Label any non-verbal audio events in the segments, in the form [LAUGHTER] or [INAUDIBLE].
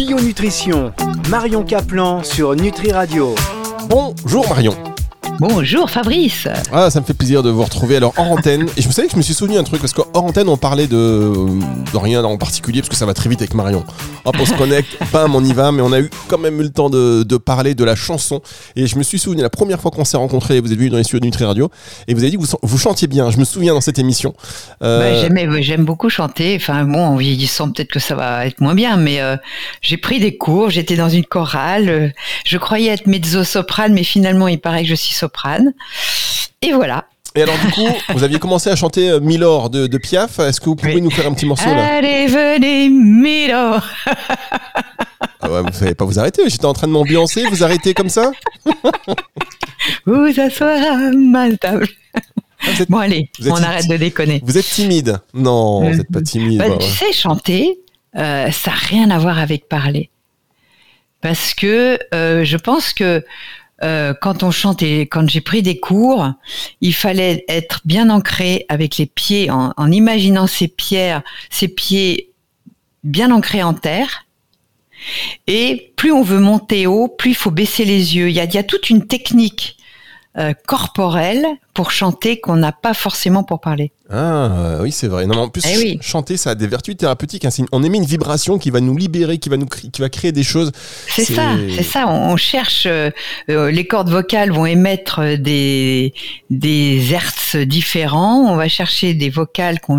Bio Nutrition, Marion Caplan sur Nutri Radio. Bonjour Marion. Bonjour Fabrice. Ah, ça me fait plaisir de vous retrouver alors hors antenne. Et je me savais que je me suis souvenu un truc parce qu'en antenne on parlait de, de rien en particulier parce que ça va très vite avec Marion. Hop, on se connecte, [LAUGHS] bam, on y va, mais on a eu quand même eu le temps de, de parler de la chanson. Et je me suis souvenu la première fois qu'on s'est rencontrés, vous êtes venu dans les studios de Nutri Radio et vous avez dit que vous, vous chantiez bien. Je me souviens dans cette émission. Euh... Bah, J'aime beaucoup chanter. Enfin bon, en vieillissant peut-être que ça va être moins bien, mais euh, j'ai pris des cours. J'étais dans une chorale. Je croyais être mezzo-soprane, mais finalement il paraît que je suis soprane. Et voilà. Et alors du coup, [LAUGHS] vous aviez commencé à chanter euh, Milord de, de Piaf. Est-ce que vous pouvez nous faire un petit morceau là? Allez, venez, Milord ah ouais, Vous savez pas vous arrêter. J'étais en train de m'ambiancer. Vous arrêtez comme ça? [LAUGHS] Vous asseoir à ma table. Ah, bon allez, on arrête de déconner. Vous êtes timide Non, vous n'êtes pas timide. Bah, tu sais, chanter, euh, ça n'a rien à voir avec parler. Parce que euh, je pense que euh, quand on chante et quand j'ai pris des cours, il fallait être bien ancré avec les pieds, en, imaginant ces pierres, ces pieds bien ancrés en terre. Et plus on veut monter haut, plus il faut baisser les yeux. Il y a toute une technique euh, corporelle pour chanter qu'on n'a pas forcément pour parler. Ah oui, c'est vrai. Non, en plus, eh chanter, ça a des vertus thérapeutiques. Hein. On émet une vibration qui va nous libérer, qui va nous, qui va créer des choses. C'est ça, c'est ça. On, cherche. Euh, euh, les cordes vocales vont émettre des des hertz différents. On va chercher des vocales qu'on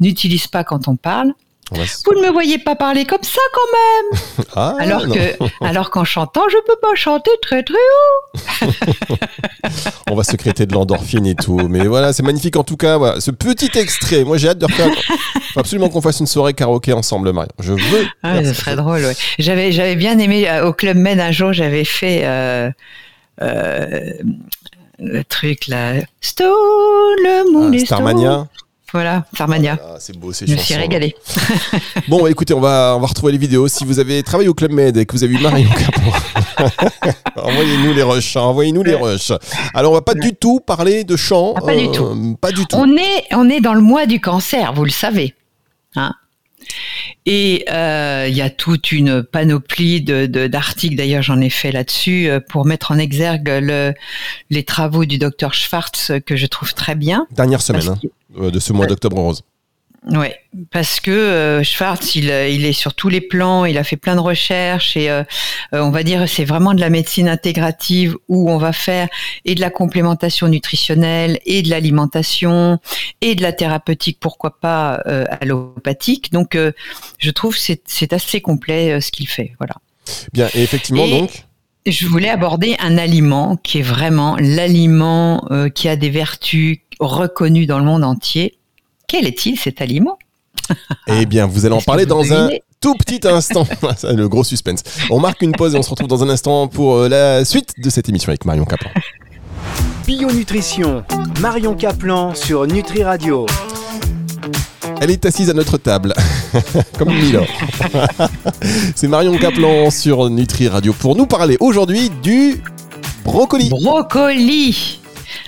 n'utilise pas quand on parle. Vous ne me voyez pas parler comme ça quand même. [LAUGHS] Ah, alors que, alors qu'en chantant, je peux pas chanter très très haut. [LAUGHS] Va secréter de l'endorphine et tout, mais voilà, c'est magnifique en tout cas. Voilà, ce petit extrait, moi j'ai hâte de refaire. Faut absolument qu'on fasse une soirée karaoké ensemble, Marion. Je veux. Ah, ce serait drôle. Ouais. J'avais, j'avais bien aimé euh, au club Med un jour, j'avais fait. Euh, euh, le truc là, Stone, le monde ah, Starmania. Voilà, Farmania. Oh c'est beau, c'est Je me suis régalé. [LAUGHS] bon, écoutez, on va, on va retrouver les vidéos. Si vous avez travaillé au Club Med et que vous avez eu Marion Capon, [LAUGHS] envoyez-nous les rushs. Hein, envoyez-nous les rushs. Alors, on va pas du tout parler de chant. Ah, pas du tout. Euh, pas du tout. On est, on est dans le mois du cancer, vous le savez. Hein et euh, il y a toute une panoplie d'articles, de, d'ailleurs j'en ai fait là-dessus, euh, pour mettre en exergue le, les travaux du docteur Schwartz que je trouve très bien. Dernière semaine hein, de ce mois d'octobre rose. Oui, parce que euh, Schwartz, il, il, est sur tous les plans, il a fait plein de recherches et euh, euh, on va dire c'est vraiment de la médecine intégrative où on va faire et de la complémentation nutritionnelle et de l'alimentation et de la thérapeutique, pourquoi pas allopathique. Donc je trouve c'est c'est assez complet ce qu'il fait, voilà. Bien, et effectivement donc? Je voulais aborder un aliment qui est vraiment l'aliment qui a des vertus reconnues dans le monde entier quel est-il cet aliment [LAUGHS] Eh bien, vous allez en parler dans un tout petit instant. [LAUGHS] C'est le gros suspense. On marque une pause et on se retrouve dans un instant pour euh, la suite de cette émission avec Marion Caplan. [LAUGHS] Bio Nutrition, Marion Caplan sur Nutri Radio. Elle est assise à notre table, comme Milo. C'est Marion Caplan sur Nutri Radio pour nous parler aujourd'hui du brocoli. Brocoli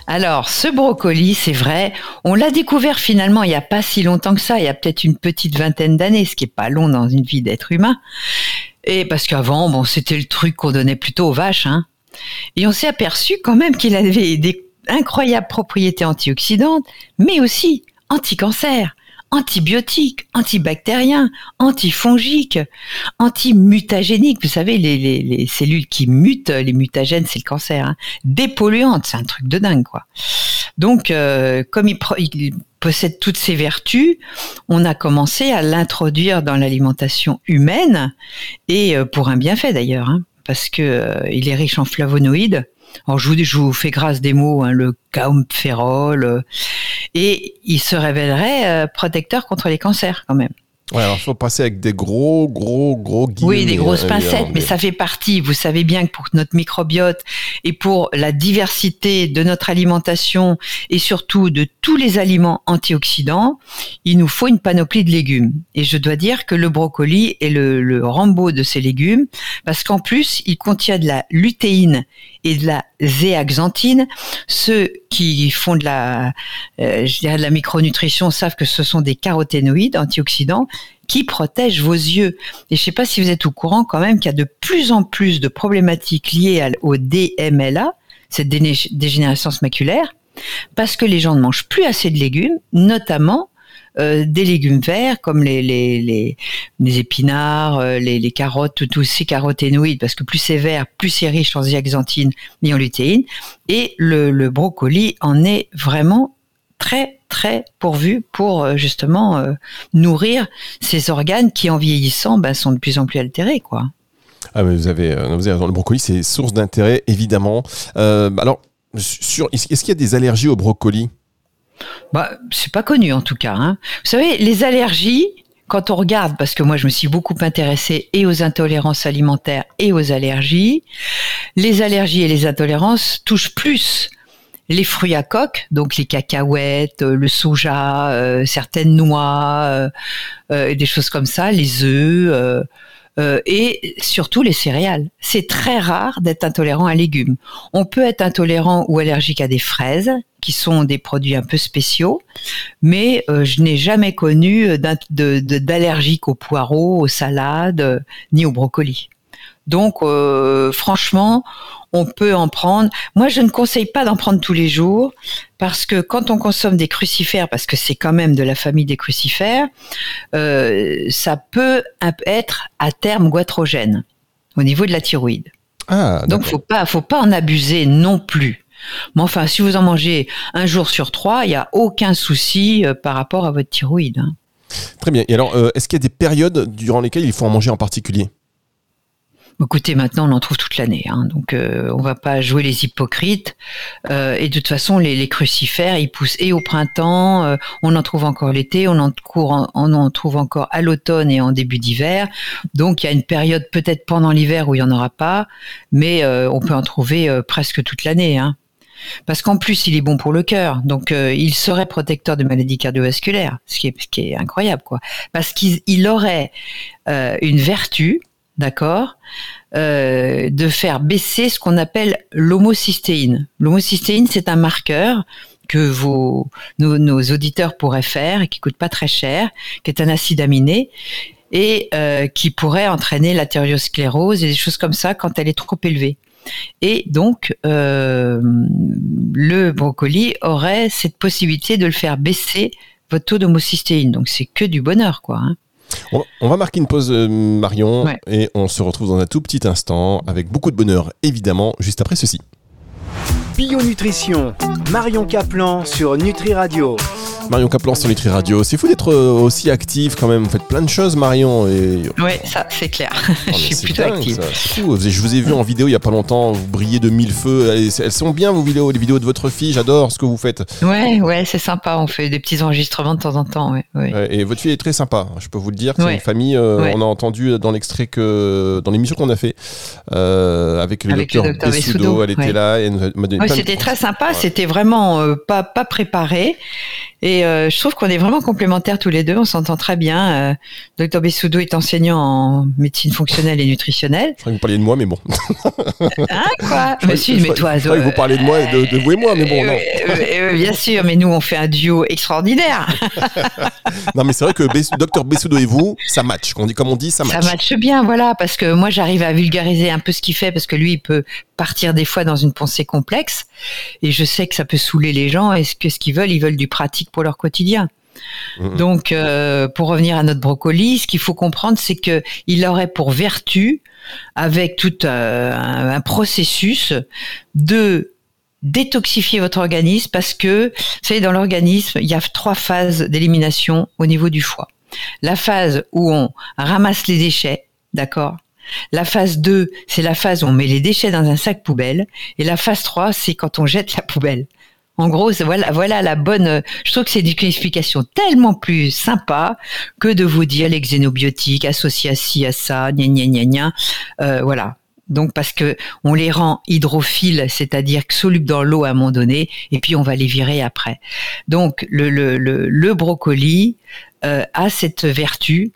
alors, ce brocoli, c'est vrai, on l'a découvert finalement il n'y a pas si longtemps que ça, il y a peut-être une petite vingtaine d'années, ce qui est pas long dans une vie d'être humain. Et parce qu'avant, bon, c'était le truc qu'on donnait plutôt aux vaches, hein. Et on s'est aperçu quand même qu'il avait des incroyables propriétés antioxydantes, mais aussi anti-cancer antibiotiques, antibactériens, antifongiques, antimutagéniques. Vous savez, les, les, les, cellules qui mutent, les mutagènes, c'est le cancer. Hein. Dépolluantes, c'est un truc de dingue, quoi. Donc, euh, comme il, il, possède toutes ces vertus, on a commencé à l'introduire dans l'alimentation humaine et euh, pour un bienfait d'ailleurs, hein, parce que euh, il est riche en flavonoïdes alors je vous, je vous fais grâce des mots, hein, le campérol, euh, et il se révélerait euh, protecteur contre les cancers quand même. Ouais, alors il faut passer avec des gros, gros, gros guillemets. Oui, des grosses pincettes, mais... ça fait partie. Vous savez bien que pour notre microbiote et pour la diversité de notre alimentation et surtout de tous les aliments antioxydants, il nous faut une panoplie de légumes. Et je dois dire que le brocoli est le, le Rambo de ces légumes parce qu'en plus, il contient de la lutéine et de la zéaxanthine. Ceux qui font de la, euh, je dirais de la micronutrition savent que ce sont des caroténoïdes antioxydants qui protège vos yeux. Et je ne sais pas si vous êtes au courant quand même qu'il y a de plus en plus de problématiques liées au DMLA, cette dégénérescence maculaire, parce que les gens ne mangent plus assez de légumes, notamment euh, des légumes verts comme les, les, les, épinards, euh, les, les, carottes, tous ces caroténoïdes, parce que plus c'est vert, plus c'est riche en zeaxanthine et en lutéine. Et le, le brocoli en est vraiment très très pourvu pour euh, justement nourrir ces organes qui en vieillissant ben, sont de plus en plus altérés quoi. Ah mais vous avez, vous avez le brocoli c'est source d'intérêt évidemment. alors sur, est-ce qu'il y a des allergies au brocoli? Bah, c'est pas connu en tout cas. Hein. Vous savez, les allergies, quand on regarde, parce que moi je me suis beaucoup intéressée et aux intolérances alimentaires et aux allergies, les allergies et les intolérances touchent plus les fruits à coque, donc les cacahuètes, le soja, euh, certaines noix, euh, euh, des choses comme ça, les œufs. Euh, et surtout les céréales. C'est très rare d'être intolérant à légumes. On peut être intolérant ou allergique à des fraises, qui sont des produits un peu spéciaux, mais euh, je n'ai jamais connu d'allergique aux poireaux, aux salades, ni aux brocolis. Donc, euh, franchement, on peut en prendre. Moi, je ne conseille pas d'en prendre tous les jours parce que quand on consomme des crucifères, parce que c'est quand même de la famille des crucifères, euh, ça peut être à terme goitrogène au niveau de la thyroïde. Ah, Donc, faut pas, faut pas en abuser non plus. Mais enfin, si vous en mangez un jour sur trois, il n'y a aucun souci euh, par rapport à votre thyroïde. Hein. Très bien. Et alors, est-ce qu'il y a des périodes durant lesquelles il faut en manger en particulier? Écoutez, maintenant on en trouve toute l'année, hein, donc euh, on va pas jouer les hypocrites. Euh, et de toute façon, les, crucifères, ils poussent et au printemps, euh, on en trouve encore l'été, on en, trouve encore à l'automne et en début d'hiver. Donc il y a une période peut-être pendant l'hiver où il y en aura pas, mais on peut en trouver presque toute l'année. Hein. Parce qu'en plus, il est bon pour le cœur, donc il serait protecteur de maladies cardiovasculaires, ce qui est, ce qui est incroyable, quoi. Parce qu'il aurait une vertu d'accord, euh, de faire baisser ce qu'on appelle l'homocystéine. L'homocystéine, c'est un marqueur que vos, nos, auditeurs pourraient faire et qui coûte pas très cher, qui est un acide aminé et euh, qui pourrait entraîner l'artériosclérose et des choses comme ça quand elle est trop élevée. Et donc, euh, le brocoli aurait cette possibilité de le faire baisser votre taux d'homocystéine. Donc, c'est que du bonheur, quoi. Hein. On va marquer une pause, euh, Marion, et on se retrouve dans un tout petit instant avec beaucoup de bonheur, évidemment, juste après ceci. Bio Nutrition, Marion Caplan sur Nutri Radio. Marion Caplan sur Nutri Radio. C'est fou d'être euh, aussi active quand même. Vous faites plein de choses, Marion. Et... Oui, ça, c'est clair. [LAUGHS] je suis plutôt active. Je vous ai vu en vidéo il y a pas longtemps. Vous brillez de mille feux. Elles sont bien vos vidéos, les vidéos de votre fille. J'adore ce que vous faites. Ouais, ouais, c'est sympa. On fait des petits enregistrements de temps en temps. Ouais, et votre fille est très sympa. Je peux vous le dire. C'est une famille. Euh, on a entendu dans l'extrait que dans l'émission qu'on a fait euh, avec le docteur, Bessudo, elle était là. Et c'était très sympa. C'était vraiment pas pas préparé. Et euh, je trouve qu'on est vraiment complémentaires tous les deux, on s'entend très bien. Euh, Docteur Bessoudou est enseignant en médecine fonctionnelle et nutritionnelle. Je crois que vous parliez de moi, mais bon. Hein, [LAUGHS] quoi? Monsieur, mais toi... Je que vous parlez de moi, de, de vous et moi, mais bon, non. Euh, bien sûr, mais nous, on fait un duo extraordinaire. [LAUGHS] non, mais c'est vrai que Docteur Bessoudou et vous, ça match. Comme on dit, ça match. Ça match bien, voilà, parce que moi, j'arrive à vulgariser un peu ce qu'il fait, parce que lui, il peut partir des fois dans une pensée complexe. Et je sais que ça peut saouler les gens. Et ce que ce qu'ils veulent, ils veulent du pratique pour leur quotidien. Mm-hmm. Donc, euh, pour revenir à notre brocoli, ce qu'il faut comprendre, c'est que il aurait pour vertu, avec tout euh, un, processus, de détoxifier votre organisme parce que, vous savez, dans l'organisme, il y a trois phases d'élimination au niveau du foie. La phase où on ramasse les déchets, d'accord? La phase 2, c'est la phase où on met les déchets dans un sac poubelle. Et la phase 3, c'est quand on jette la poubelle. En gros, voilà, voilà la bonne. Je trouve que c'est une explication tellement plus sympa que de vous dire les xénobiotiques associés à ci, à ça, gna gna gna gna. Euh, voilà. Donc parce que on les rend hydrophiles, c'est-à-dire solubles dans l'eau à un moment donné, et puis on va les virer après. Donc le, le, le, brocoli euh, a cette vertu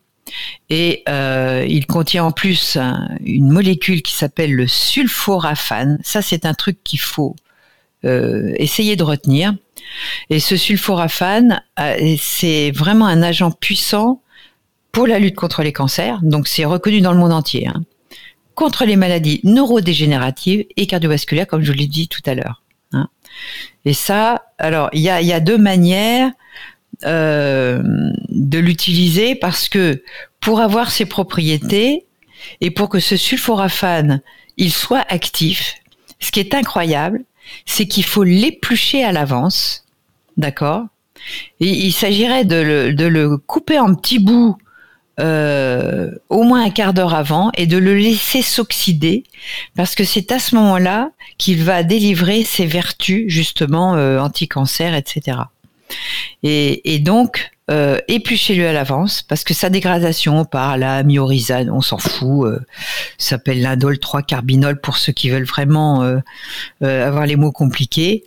et euh, il contient en plus une molécule qui s'appelle le sulforaphane. Ça, c'est un truc qu'il faut euh, essayer de retenir. Et ce sulforaphane, euh, c'est vraiment un agent puissant pour la lutte contre les cancers, donc c'est reconnu dans le monde entier, hein, contre les maladies neurodégénératives et cardiovasculaires, comme je vous l'ai dit tout à l'heure. Hein. Et ça, alors il y a, deux manières euh, de l'utiliser parce que pour avoir ses propriétés et pour que ce sulforaphane il soit actif, ce qui est incroyable, c'est qu'il faut l'éplucher à l'avance, d'accord? Il s'agirait de le, de le couper en petits bouts euh, au moins un quart d'heure avant et de le laisser s'oxyder parce que c'est à ce moment-là qu'il va délivrer ses vertus justement euh, anti-cancer, etc. Et, donc euh, épluchez-le à l'avance parce que sa dégradation par la myorisane, on s'en fout, euh, s'appelle l'indole 3-carbinol pour ceux qui veulent vraiment euh, avoir les mots compliqués.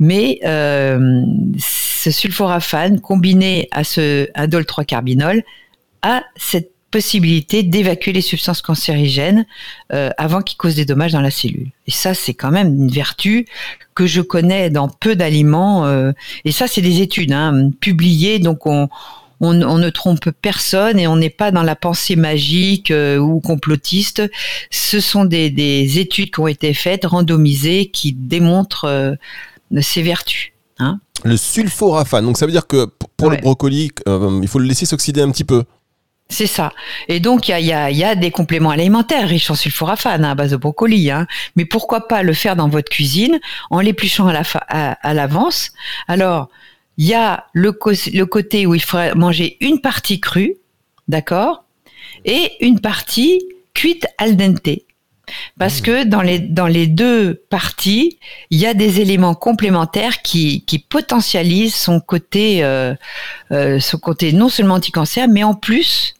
Mais ce sulforaphane combiné à ce indole 3-carbinol a cette possibilité d'évacuer les substances cancérigènes euh, avant qu'ils causent des dommages dans la cellule. Et ça, c'est quand même une vertu que je connais dans peu d'aliments. Euh, et ça, c'est des études hein, publiées, donc on, on, on, ne trompe personne et on n'est pas dans la pensée magique euh, ou complotiste. Ce sont des, des, études qui ont été faites, randomisées, qui démontrent euh, ces vertus. Hein. Le sulforaphane, donc ça veut dire que pour ouais. le brocoli, euh, il faut le laisser s'oxyder un petit peu. C'est ça. Et donc, il y a, y, a, y a, des compléments alimentaires riches en sulforaphane hein, à base de brocoli. Hein. Mais pourquoi pas le faire dans votre cuisine en l'épluchant à l'avance? La, Alors, il y a le, le, côté où il faudrait manger une partie crue, d'accord? Et une partie cuite al dente. Parce mmh. que dans les, dans les deux parties, il y a des éléments complémentaires qui, qui potentialisent son côté, euh, euh, son côté non seulement anti-cancer, mais en plus,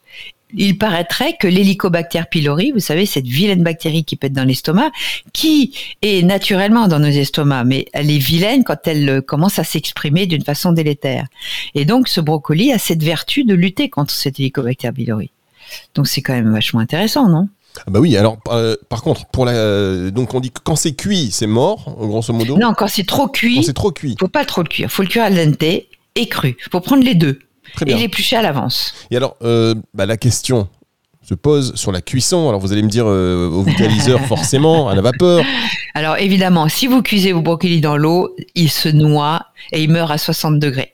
il paraîtrait que l'hélicobactère pylori, vous savez, cette vilaine bactérie qui pète dans l'estomac, qui est naturellement dans nos estomacs, mais elle est vilaine quand elle euh, commence à s'exprimer d'une façon délétère. Et donc, ce brocoli a cette vertu de lutter contre cette hélicobactère pylori. Donc, c'est quand même vachement intéressant, non? Ah bah oui, alors euh, par contre, pour la, euh, donc on dit que quand c'est cuit, c'est mort, grosso modo? Non, quand c'est trop cuit, quand c'est trop cuit, faut pas trop le cuire, faut le cuire al dente et cru. Faut prendre les deux. Très bien. Et l'éplucher à l'avance. Et alors, euh, bah, la question se pose sur la cuisson. Alors vous allez me dire euh, au vitaliseur [LAUGHS] forcément, à la vapeur. Alors évidemment, si vous cuisez vos brocolis dans l'eau, il se noie et il meurt à 60 degrés.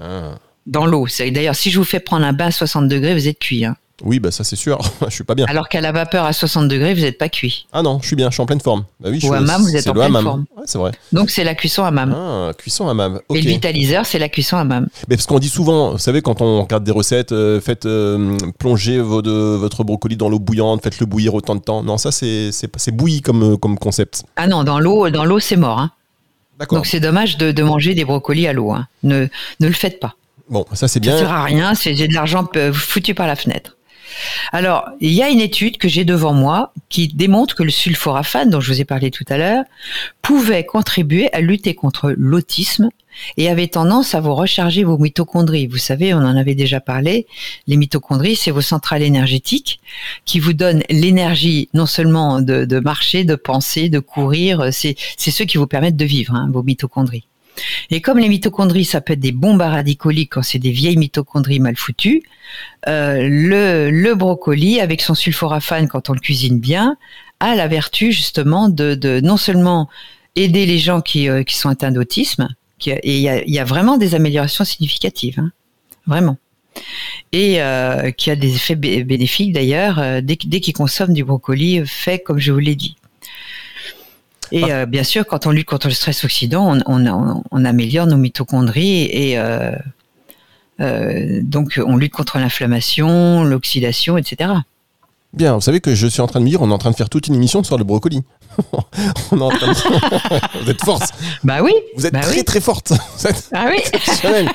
Ah. Dans l'eau. D'ailleurs, si je vous fais prendre un bain à 60 degrés, vous êtes cuit. Hein. Oui, bah ça c'est sûr. [LAUGHS] je suis pas bien. Alors qu'à la vapeur à 60 degrés, vous n'êtes pas cuit. Ah non, je suis bien, je suis en pleine forme. Bah oui, je Ou hammam, vous êtes en pleine hammam. forme. Ouais, c'est vrai. Donc c'est la cuisson hammam. Ah, cuisson hammam. Okay. Et le vitaliseur, c'est la cuisson hammam. Mais parce qu'on dit souvent, vous savez, quand on regarde des recettes, euh, faites euh, plonger votre, votre brocoli dans l'eau bouillante, faites-le bouillir autant de temps. Non, ça c'est c'est bouilli comme comme concept. Ah non, dans l'eau, dans l'eau c'est mort. Hein. D'accord. Donc c'est dommage de, de, manger des brocolis à l'eau. Hein. Ne ne le faites pas. Bon, ça c'est bien. Ça sert à rien, c'est de l'argent foutu par la fenêtre. Alors, il y a une étude que j'ai devant moi qui démontre que le sulforaphane, dont je vous ai parlé tout à l'heure, pouvait contribuer à lutter contre l'autisme et avait tendance à vous recharger vos mitochondries. Vous savez, on en avait déjà parlé. Les mitochondries, c'est vos centrales énergétiques qui vous donnent l'énergie non seulement de, marcher, de penser, de courir, c'est ceux qui vous permettent de vivre, hein, vos mitochondries. Et comme les mitochondries, ça peut être des bombes à radicoliques quand c'est des vieilles mitochondries mal foutues, euh, le, brocoli, avec son sulforaphane, quand on le cuisine bien, a la vertu justement de, non seulement aider les gens qui, euh, sont atteints d'autisme, et il y a, vraiment des améliorations significatives, hein, vraiment. Et euh, qui a des effets bénéfiques d'ailleurs, dès qu'ils consomment du brocoli fait comme je vous l'ai dit. Et euh, bien sûr, quand on lutte contre le stress oxydant, on, on, on améliore nos mitochondries et euh, euh, donc on lutte contre l'inflammation, l'oxydation, etc. Bien, vous savez que je suis en train de me dire, on est en train de faire toute une émission sur le brocoli. [LAUGHS] on est en train de... [LAUGHS] vous êtes forte. Bah oui. Vous êtes bah très oui. très forte. ah oui. [LAUGHS]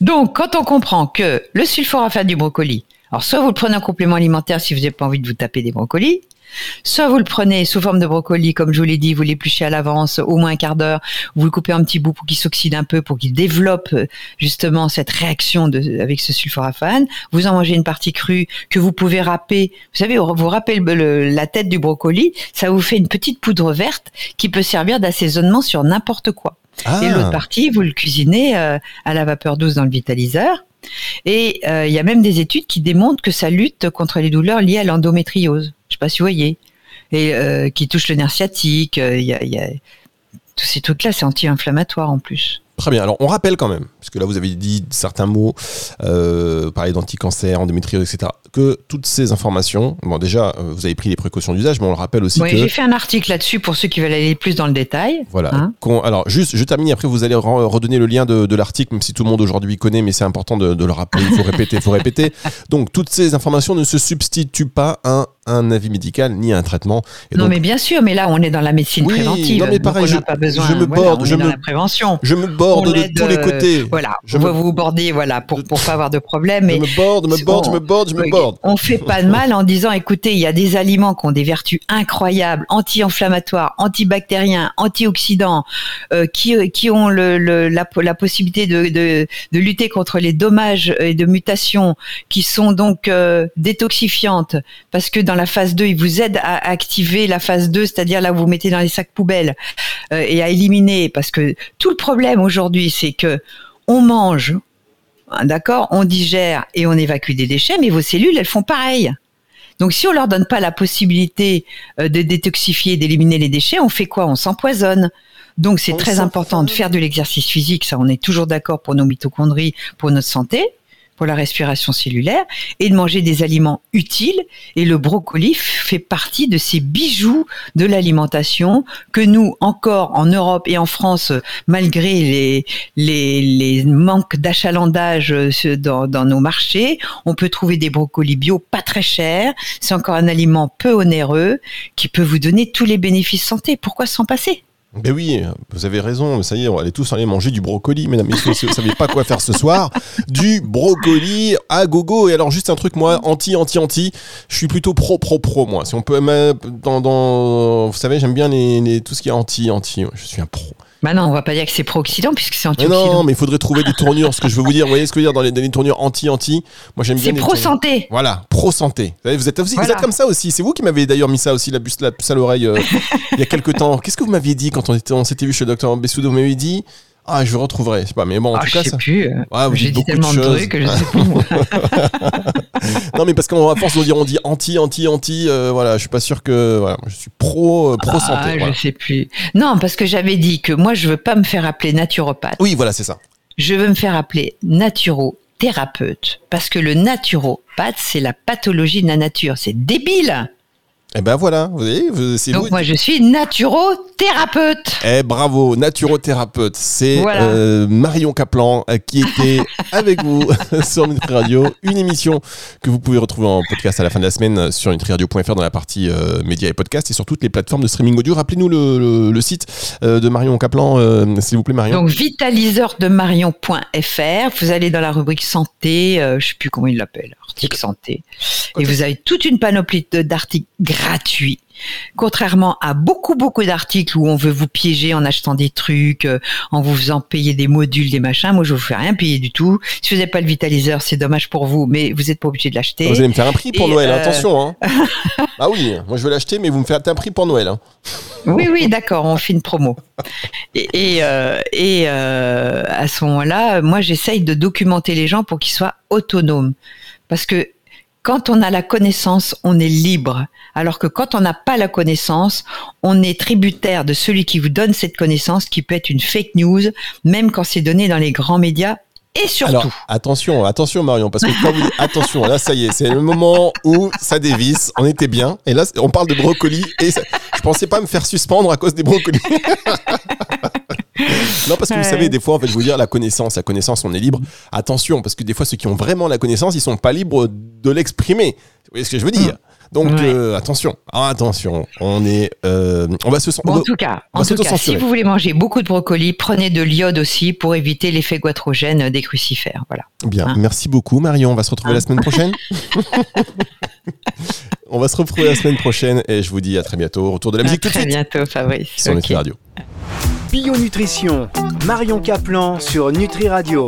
donc, quand on comprend que le sulforaphane du brocoli, alors soit vous le prenez en complément alimentaire si vous n'avez pas envie de vous taper des brocolis, Soit vous le prenez sous forme de brocoli, comme je vous l'ai dit, vous l'épluchez à l'avance, au moins un quart d'heure, vous le coupez en petits bouts pour qu'il s'oxyde un peu, pour qu'il développe euh, justement cette réaction de, avec ce sulforaphane. Vous en mangez une partie crue que vous pouvez râper. Vous savez, vous râpez le, le, la tête du brocoli, ça vous fait une petite poudre verte qui peut servir d'assaisonnement sur n'importe quoi. Ah. Et l'autre partie, vous le cuisinez euh, à la vapeur douce dans le vitaliseur. Et euh, il y a même des études qui démontrent que ça lutte contre les douleurs liées à l'endométriose. Je sais pas si vous voyez. Et euh, qui touche le nerf sciatique. euh, Il y a, y tous ces trucs-là, c'est anti-inflammatoire en plus. Très bien. Alors, on rappelle quand même, parce que là, vous avez dit certains mots, euh, parler d'anticancer, endométriose, etc., que toutes ces informations, bon, déjà, euh, vous avez pris les précautions d'usage, mais on le rappelle aussi Oui, que. j'ai fait un article là-dessus pour ceux qui veulent aller plus dans le détail. Voilà. Hein alors, juste, je termine, après, vous allez re- redonner le lien de, de l'article, même si tout le monde aujourd'hui connaît, mais c'est important de, de le rappeler. Il faut répéter, il faut répéter. [LAUGHS] Donc, toutes ces informations ne se substituent pas à un avis médical ni un traitement. Et non, donc, mais bien sûr, mais là, on est dans la médecine Oui, préventive. non, mais pareil, je- pas besoin. je me voilà, borde, je me- la prévention. je me borde On de tous les euh, côtés. Voilà, Je on me- va vous border, voilà, pour pour pas avoir de problème. Je me borde, je me borde, je me borde, je me borde. On fait pas de mal en disant, écoutez, il y a des aliments qui ont des vertus incroyables, anti-inflammatoires, antibactériens, antioxydants, euh, qui, qui ont le, le- la, la possibilité de, de, de lutter contre les dommages et de mutations, qui sont donc euh, détoxifiantes, parce que dans la phase 2, ils vous aident à activer la phase 2, c'est-à-dire là où vous mettez dans les sacs poubelles euh, et à éliminer, parce que tout le problème aujourd'hui, c'est que on mange, hein, d'accord, on digère et on évacue des déchets, mais vos cellules, elles font pareil. Donc si on leur donne pas la possibilité euh, de détoxifier, d'éliminer les déchets, on fait quoi? On s'empoisonne. Donc c'est très important de faire de l'exercice physique, ça on est toujours d'accord pour nos mitochondries, pour notre santé, pour la respiration cellulaire, et de manger des aliments utiles. Et le brocoli fait partie de ces bijoux de l'alimentation que nous, encore en Europe et en France, malgré les, les, manques d'achalandage euh, dans, dans nos marchés, on peut trouver des brocolis bio pas très chers. C'est encore un aliment peu onéreux qui peut vous donner tous les bénéfices santé. Pourquoi s'en passer? Ben oui, vous avez raison, ça y est, on aller tous aller manger du brocoli, mesdames messieurs, si vous savez pas quoi faire ce soir, du brocoli à gogo. Et alors juste un truc, moi, anti, anti, anti, je suis plutôt pro, pro, pro, moi. Si on peut, dans, dans, vous savez, j'aime bien les, les- tout ce qui est anti, anti, je suis un pro. Bah non, on va pas dire que c'est pro-oxydant puisque c'est Mais antioxydant. non, mais il faudrait trouver des tournures, ce que je veux vous dire, vous voyez ce que je veux dire, dans les, dans les tournures anti, anti, moi j'aime bien C'est pro-santé. Voilà, pro santé. Vous, êtes aussi, vous êtes comme ça aussi. C'est vous qui m'avez d'ailleurs mis ça aussi, la puce, la puce à l'oreille, euh, il y a quelques temps. Qu'est-ce que vous m'aviez dit quand on, était, on s'était vu chez le docteur Bessoudo? Vous m'avez dit, ah, je retrouverai. Je sais pas, mais bon, en Ah, tout je cas, sais ça- plus. Ouais, J'ai dit de tellement de, choses. trucs que je sais plus. moi. [LAUGHS] non, mais parce qu'à force de dire, on dit anti, anti, anti, euh, voilà, je suis pas sûr que, voilà, je suis pro, euh, pro santé. Ah, voilà. Je sais plus. Non, parce que j'avais dit que moi, je veux pas me faire appeler naturopathe. Oui, voilà, c'est ça. Je veux me faire appeler naturothérapeute. Parce que le naturopathe, c'est la pathologie de la nature. C'est débile. Eh ben voilà, vous voyez, c'est Donc vous. moi, je suis naturothérapeute. Eh bravo, naturothérapeute, c'est Voilà. euh, Marion Caplan euh, qui était [LAUGHS] avec vous [LAUGHS] sur Nutri Radio, une émission que vous pouvez retrouver en podcast à la fin de la semaine sur nutriradio.fr dans la partie euh, médias et podcasts et sur toutes les plateformes de streaming audio. Rappelez-nous le, le- le site euh, de Marion Caplan, s'il vous plaît Marion. Donc vitaliseurdemarion.fr. Vous allez dans la rubrique santé, je sais plus comment il l'appelle, article santé, et vous avez toute une panoplie d'articles gratuits. Contrairement à beaucoup beaucoup d'articles où on veut vous piéger en achetant des trucs, euh, en vous faisant payer des modules, des machins, moi je vous fais rien payer du tout. Si vous n'avez pas le vitaliseur, c'est dommage pour vous, mais vous n'êtes pas obligé de l'acheter. Vous allez me faire un prix pour Et, Noël, euh, attention. Hein. [LAUGHS] ah oui, moi je veux l'acheter, mais vous me faites un prix pour Noël. hein. Oui, oui, d'accord, on fait une promo. Et, et, euh, et, euh, à ce moment-là, moi, j'essaye de documenter les gens pour qu'ils soient autonomes. Parce que quand on a la connaissance, on est libre. Alors que quand on n'a pas la connaissance, on est tributaire de celui qui vous donne cette connaissance, qui peut être une fake news, même quand c'est donné dans les grands médias. Et surtout, attention, attention Marion, parce que quand vous dites attention, là ça y est, c'est le moment où ça dévisse. On était bien, et là on parle de brocoli, et je pensais pas me faire suspendre à cause des brocolis. [LAUGHS] non, parce que vous savez, des fois, en fait, je veux dire, la connaissance, la connaissance, on est libre. Attention, parce que des fois, ceux qui ont vraiment la connaissance, ils sont pas libres de l'exprimer. Vous voyez ce que je veux dire? Donc Ouais. euh, attention, Ah, attention, on est, euh, on va se sen- Bon, on en tout cas, en tout cas, si vous voulez manger beaucoup de brocolis, prenez de l'iode aussi pour éviter l'effet goitrogène des crucifères. Voilà. Bien, Hein merci beaucoup Marion. On va se retrouver la semaine prochaine. [LAUGHS] on va se retrouver la semaine prochaine et je vous dis à très bientôt. Retour de la À musique tout de très bientôt, Fabrice. sur Ok. Nutri Radio. Bio Nutrition, Marion Caplan sur Nutri Radio.